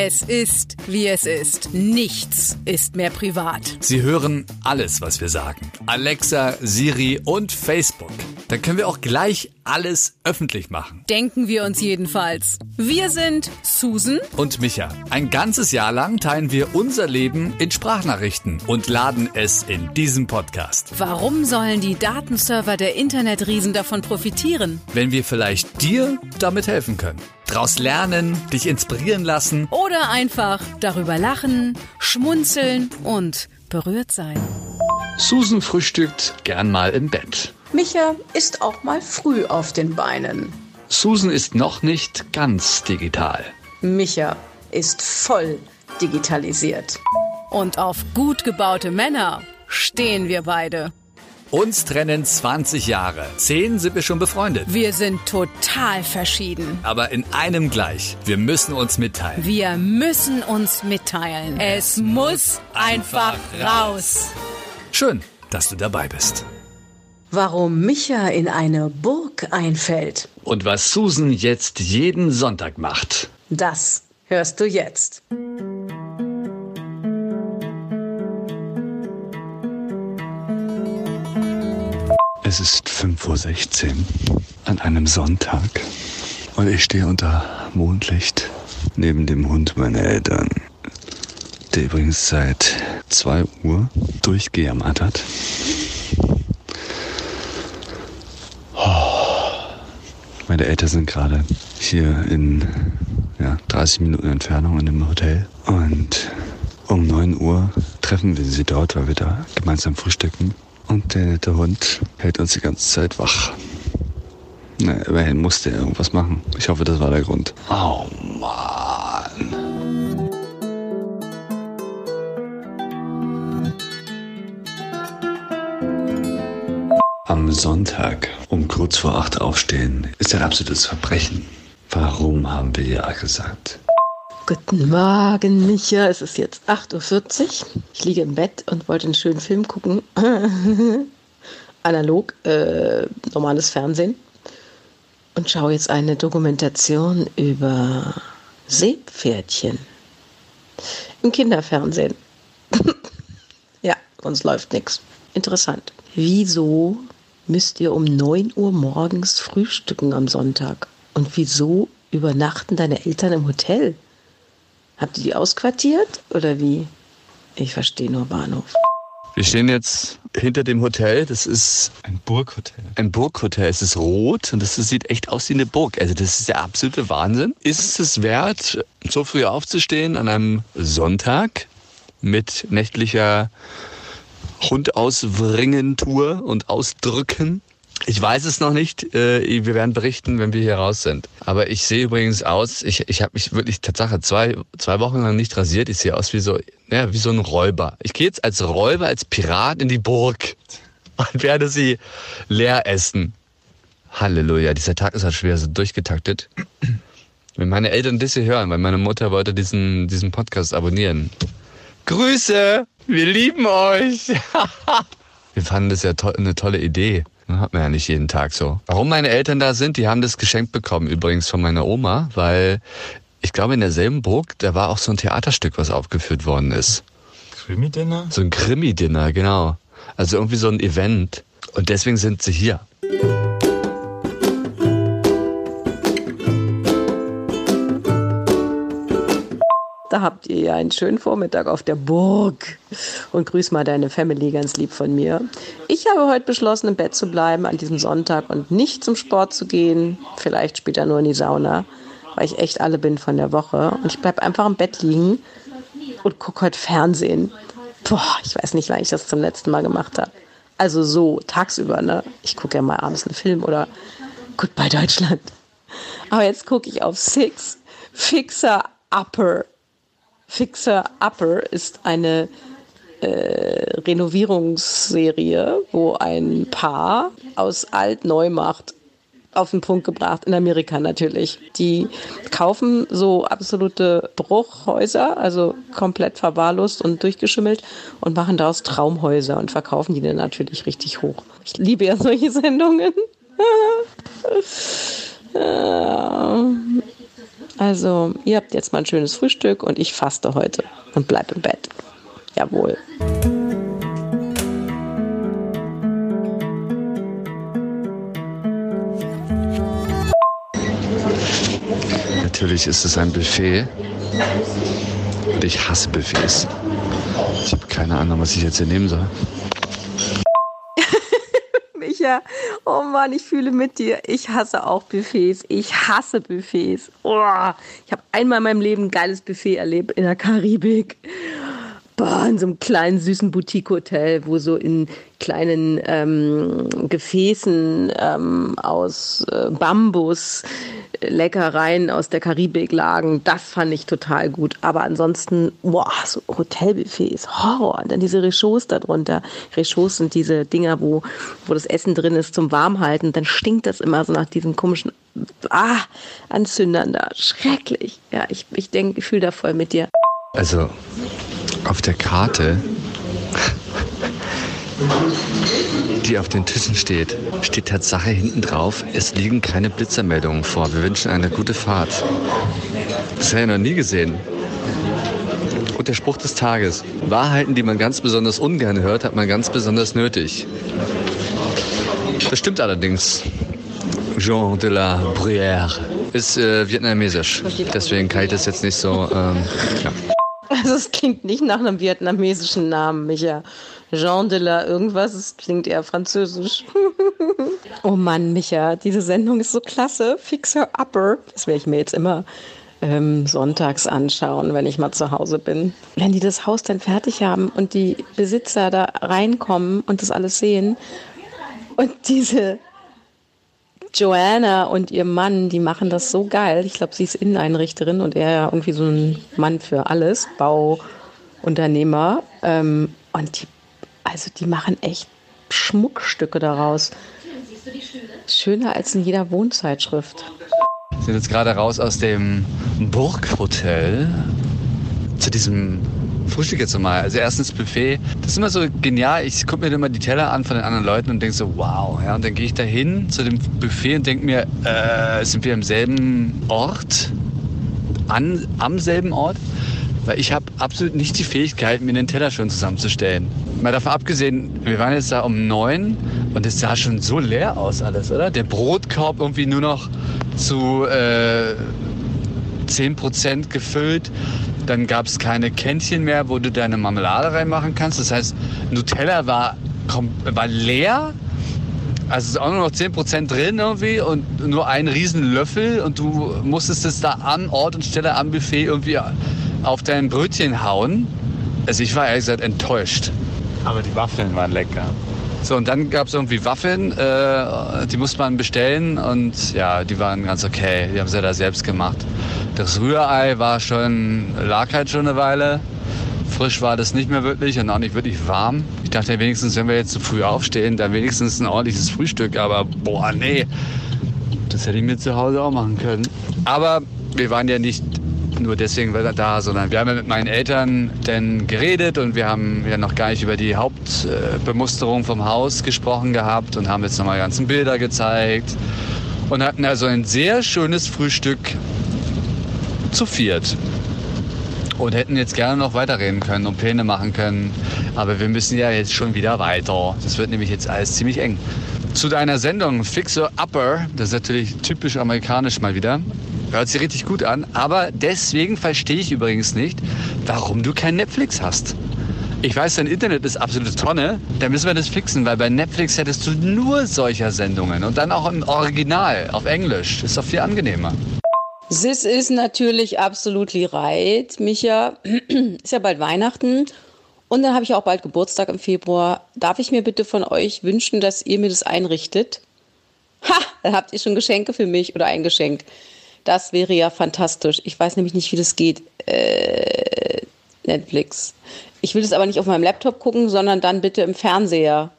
Es ist, wie es ist. Nichts ist mehr privat. Sie hören alles, was wir sagen. Alexa, Siri und Facebook. Dann können wir auch gleich alles öffentlich machen. Denken wir uns jedenfalls. Wir sind Susan Und Micha, ein ganzes Jahr lang teilen wir unser Leben in Sprachnachrichten und laden es in diesem Podcast. Warum sollen die Datenserver der Internetriesen davon profitieren? Wenn wir vielleicht dir damit helfen können. Draus lernen, dich inspirieren lassen. Oder einfach darüber lachen, schmunzeln und berührt sein. Susan frühstückt gern mal im Bett. Micha ist auch mal früh auf den Beinen. Susan ist noch nicht ganz digital. Micha ist voll digitalisiert. Und auf gut gebaute Männer stehen wir beide. Uns trennen 20 Jahre. Zehn sind wir schon befreundet. Wir sind total verschieden. Aber in einem gleich. Wir müssen uns mitteilen. Wir müssen uns mitteilen. Es muss einfach raus. Schön, dass du dabei bist. Warum Micha in eine Burg einfällt, Und was Susan jetzt jeden Sonntag macht. das hörst du jetzt. Es ist 5.16 Uhr an einem Sonntag und ich stehe unter Mondlicht neben dem Hund meiner Eltern, der übrigens seit 2 Uhr durchgejammert hat. Meine Eltern sind gerade hier in ja, 30 Minuten Entfernung in dem Hotel und um 9 Uhr treffen wir sie dort, weil wir da gemeinsam frühstücken. Und der nette Hund hält uns die ganze Zeit wach. Na, immerhin musste er irgendwas machen. Ich hoffe, das war der Grund. Oh Mann. Am Sonntag um kurz vor acht aufstehen ist ein absolutes Verbrechen. Warum haben wir ja gesagt? Guten Morgen, Micha. Es ist jetzt 8.40 Uhr. Ich liege im Bett und wollte einen schönen Film gucken. Analog, äh, normales Fernsehen. Und schaue jetzt eine Dokumentation über Seepferdchen. Im Kinderfernsehen. ja, sonst läuft nichts. Interessant. Wieso müsst ihr um 9 Uhr morgens frühstücken am Sonntag? Und wieso übernachten deine Eltern im Hotel? Habt ihr die ausquartiert oder wie? Ich verstehe nur Bahnhof. Wir stehen jetzt hinter dem Hotel. Das ist Ein Burghotel. ein Burghotel. Es ist rot und das sieht echt aus wie eine Burg. Also das ist der absolute Wahnsinn. Ist es es wert, so früh aufzustehen an einem Sonntag mit nächtlicher Hundauswringen-Tour und Ausdrücken? Ich weiß es noch nicht. Äh, Wir werden berichten, wenn wir hier raus sind. Aber ich sehe übrigens aus, ich, ich habe mich wirklich Tatsache zwei, zwei Wochen lang nicht rasiert. Ich sehe aus wie so, ja, wie so ein Räuber. Ich gehe jetzt als Räuber, als Pirat in die Burg und werde sie leer essen. Halleluja, dieser Tag ist halt schwer so durchgetaktet. Wenn meine Eltern das hier hören, weil meine Mutter wollte diesen, diesen Podcast abonnieren. Grüße, wir lieben euch. wir fanden das ja to eine tolle Idee. Hat man ja nicht jeden Tag so. Warum meine Eltern da sind, die haben das geschenkt bekommen übrigens von meiner Oma, weil ich glaube in derselben Burg, da war auch so ein Theaterstück, was aufgeführt worden ist. Krimi-Dinner? So ein Krimi-Dinner, genau. Also irgendwie so ein Event. Und deswegen sind sie hier. Da habt ihr ja einen schönen Vormittag auf der Burg. Und grüß mal deine Family ganz lieb von mir. Ich habe heute beschlossen, im Bett zu bleiben an diesem Sonntag und nicht zum Sport zu gehen. Vielleicht später nur in die Sauna, weil ich echt alle bin von der Woche. Und ich bleibe einfach im Bett liegen und gucke heute Fernsehen. Boah, ich weiß nicht, wann ich das zum letzten Mal gemacht habe. Also so, tagsüber, ne? Ich gucke ja mal abends einen Film oder Goodbye Deutschland. Aber jetzt gucke ich auf Six Fixer Upper. Fixer Upper ist eine äh, Renovierungsserie, wo ein Paar aus alt neu macht. Auf den Punkt gebracht, in Amerika natürlich. Die kaufen so absolute Bruchhäuser, also komplett verwahrlost und durchgeschimmelt und machen daraus Traumhäuser und verkaufen die dann natürlich richtig hoch. Ich liebe ja solche Sendungen. Also, ihr habt jetzt mal ein schönes Frühstück und ich faste heute und bleib im Bett. Jawohl. Natürlich ist es ein Buffet. Und ich hasse Buffets. Ich habe keine Ahnung, was ich jetzt hier nehmen soll. Micha, oh Mann, ich fühle mit dir. Ich hasse auch Buffets. Ich hasse Buffets. Oh, ich habe einmal in meinem Leben ein geiles Buffet erlebt in der Karibik. Boah, in so einem kleinen süßen Boutique-Hotel, wo so in kleinen ähm, Gefäßen ähm, aus äh, Bambus Leckereien aus der Karibik lagen. Das fand ich total gut. Aber ansonsten, boah, so Hotelbuffets, Horror. Und dann diese Rechauds darunter. Rechauds sind diese Dinger, wo, wo das Essen drin ist zum Warmhalten. Dann stinkt das immer so nach diesen komischen, ah, Anzündern da. Schrecklich. Ja, ich, ich denke, ich fühle da voll mit dir. Also, auf der Karte, die auf den Tischen steht, steht Tatsache hinten drauf, es liegen keine Blitzermeldungen vor. Wir wünschen eine gute Fahrt. Das habe ich noch nie gesehen. Und der Spruch des Tages. Wahrheiten, die man ganz besonders ungern hört, hat man ganz besonders nötig. Das stimmt allerdings. Jean de la Bruyère ist äh, vietnamesisch. Deswegen kann ich das jetzt nicht so. Ähm, ja. Also es klingt nicht nach einem vietnamesischen Namen, Micha. Jean de la irgendwas, es klingt eher französisch. oh Mann, Micha, diese Sendung ist so klasse. Fixer Upper. Das werde ich mir jetzt immer ähm, sonntags anschauen, wenn ich mal zu Hause bin. Wenn die das Haus dann fertig haben und die Besitzer da reinkommen und das alles sehen und diese Joanna und ihr Mann, die machen das so geil. Ich glaube, sie ist Inneneinrichterin und er ja irgendwie so ein Mann für alles, Bauunternehmer. Ähm, und die, also die machen echt Schmuckstücke daraus. Schöner als in jeder Wohnzeitschrift. Wir sind jetzt gerade raus aus dem Burghotel zu diesem Frühstück jetzt nochmal. Also erstens Buffet. Das ist immer so genial. Ich gucke mir immer die Teller an von den anderen Leuten und denke so, wow. Ja, und dann gehe ich da hin zu dem Buffet und denke mir, äh, sind wir im selben Ort? An, am selben Ort? Weil ich habe absolut nicht die Fähigkeit, mir den Teller schon zusammenzustellen. Mal davon abgesehen, wir waren jetzt da um neun und es sah schon so leer aus alles, oder? Der Brotkorb irgendwie nur noch zu äh, 10% gefüllt. Dann gab es keine Kännchen mehr, wo du deine Marmelade reinmachen kannst. Das heißt, Nutella war, war leer. Also es ist auch nur noch 10% drin irgendwie und nur ein riesen Löffel und du musstest es da an Ort und Stelle am Buffet irgendwie auf dein Brötchen hauen. Also ich war ehrlich gesagt enttäuscht. Aber die Waffeln waren lecker. So, und dann gab es irgendwie Waffeln, äh, die musste man bestellen und ja, die waren ganz okay. Die haben sie da selbst gemacht. Das Rührei war schon, lag halt schon eine Weile. Frisch war das nicht mehr wirklich und auch nicht wirklich warm. Ich dachte wenigstens, wenn wir jetzt zu früh aufstehen, dann wenigstens ein ordentliches Frühstück. Aber boah, nee, das hätte ich mir zu Hause auch machen können. Aber wir waren ja nicht nur deswegen da, sondern wir haben ja mit meinen Eltern dann geredet und wir haben ja noch gar nicht über die Hauptbemusterung vom Haus gesprochen gehabt und haben jetzt nochmal ganzen Bilder gezeigt und hatten also ein sehr schönes Frühstück zu viert. Und hätten jetzt gerne noch weiterreden können und Pläne machen können. Aber wir müssen ja jetzt schon wieder weiter. Das wird nämlich jetzt alles ziemlich eng. Zu deiner Sendung Fixer Upper, das ist natürlich typisch amerikanisch mal wieder. Hört sich richtig gut an. Aber deswegen verstehe ich übrigens nicht, warum du kein Netflix hast. Ich weiß, dein Internet ist absolute Tonne. Da müssen wir das fixen, weil bei Netflix hättest du nur solcher Sendungen. Und dann auch im Original, auf Englisch. Ist doch viel angenehmer. This is natürlich absolutely right, Micha. ist ja bald Weihnachten. Und dann habe ich auch bald Geburtstag im Februar. Darf ich mir bitte von euch wünschen, dass ihr mir das einrichtet? Ha, dann habt ihr schon Geschenke für mich oder ein Geschenk. Das wäre ja fantastisch. Ich weiß nämlich nicht, wie das geht. Äh, Netflix. Ich will das aber nicht auf meinem Laptop gucken, sondern dann bitte im Fernseher.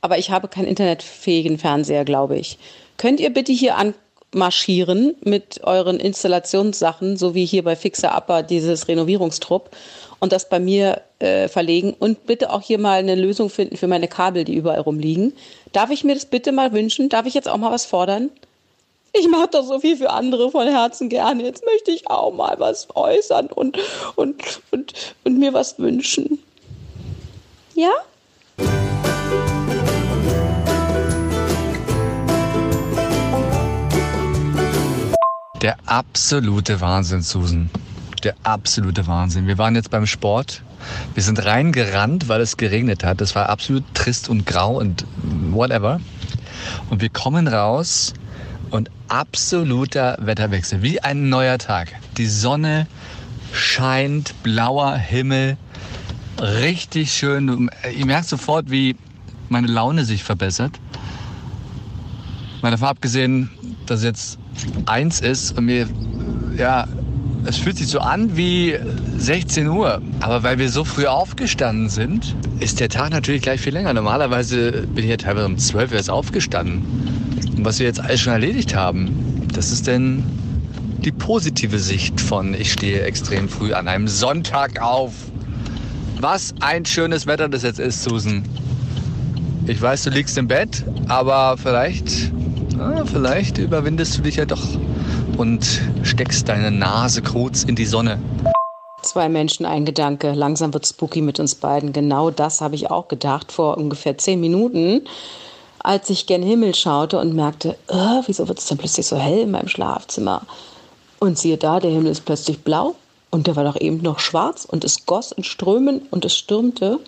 Aber ich habe keinen internetfähigen Fernseher, glaube ich. Könnt ihr bitte hier anmarschieren mit euren Installationssachen, so wie hier bei Fixer Upper dieses Renovierungstrupp und das bei mir äh, verlegen und bitte auch hier mal eine Lösung finden für meine Kabel, die überall rumliegen. Darf ich mir das bitte mal wünschen? Darf ich jetzt auch mal was fordern? Ich mache doch so viel für andere von Herzen gerne. Jetzt möchte ich auch mal was äußern und, und, und, und mir was wünschen. Ja? Der absolute Wahnsinn, Susan. Der absolute Wahnsinn. Wir waren jetzt beim Sport. Wir sind reingerannt, weil es geregnet hat. Das war absolut trist und grau und whatever. Und wir kommen raus und absoluter Wetterwechsel. Wie ein neuer Tag. Die Sonne scheint, blauer Himmel. Richtig schön. Ihr merkt sofort, wie meine Laune sich verbessert. Mal davon abgesehen, dass jetzt eins ist und mir, ja, es fühlt sich so an wie 16 Uhr. Aber weil wir so früh aufgestanden sind, ist der Tag natürlich gleich viel länger. Normalerweise bin ich ja teilweise um 12 Uhr erst aufgestanden. Was wir jetzt alles schon erledigt haben, das ist denn die positive Sicht von ich stehe extrem früh an einem Sonntag auf. Was ein schönes Wetter das jetzt ist, Susan. Ich weiß, du liegst im Bett, aber vielleicht ah, vielleicht überwindest du dich ja doch und steckst deine Nase kurz in die Sonne. Zwei Menschen, ein Gedanke. Langsam wird spooky mit uns beiden. Genau das habe ich auch gedacht vor ungefähr zehn Minuten, als ich gen Himmel schaute und merkte, äh, wieso wird es denn plötzlich so hell in meinem Schlafzimmer? Und siehe da, der Himmel ist plötzlich blau und der war doch eben noch schwarz und es goss in Strömen und es stürmte.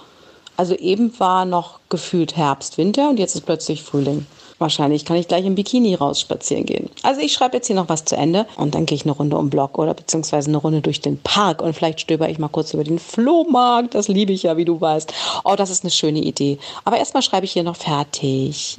Also eben war noch gefühlt Herbst, Winter und jetzt ist plötzlich Frühling. Wahrscheinlich kann ich gleich im Bikini raus spazieren gehen. Also ich schreibe jetzt hier noch was zu Ende und dann gehe ich eine Runde um Block oder beziehungsweise eine Runde durch den Park und vielleicht stöber ich mal kurz über den Flohmarkt. Das liebe ich ja, wie du weißt. Oh, das ist eine schöne Idee. Aber erstmal schreibe ich hier noch fertig.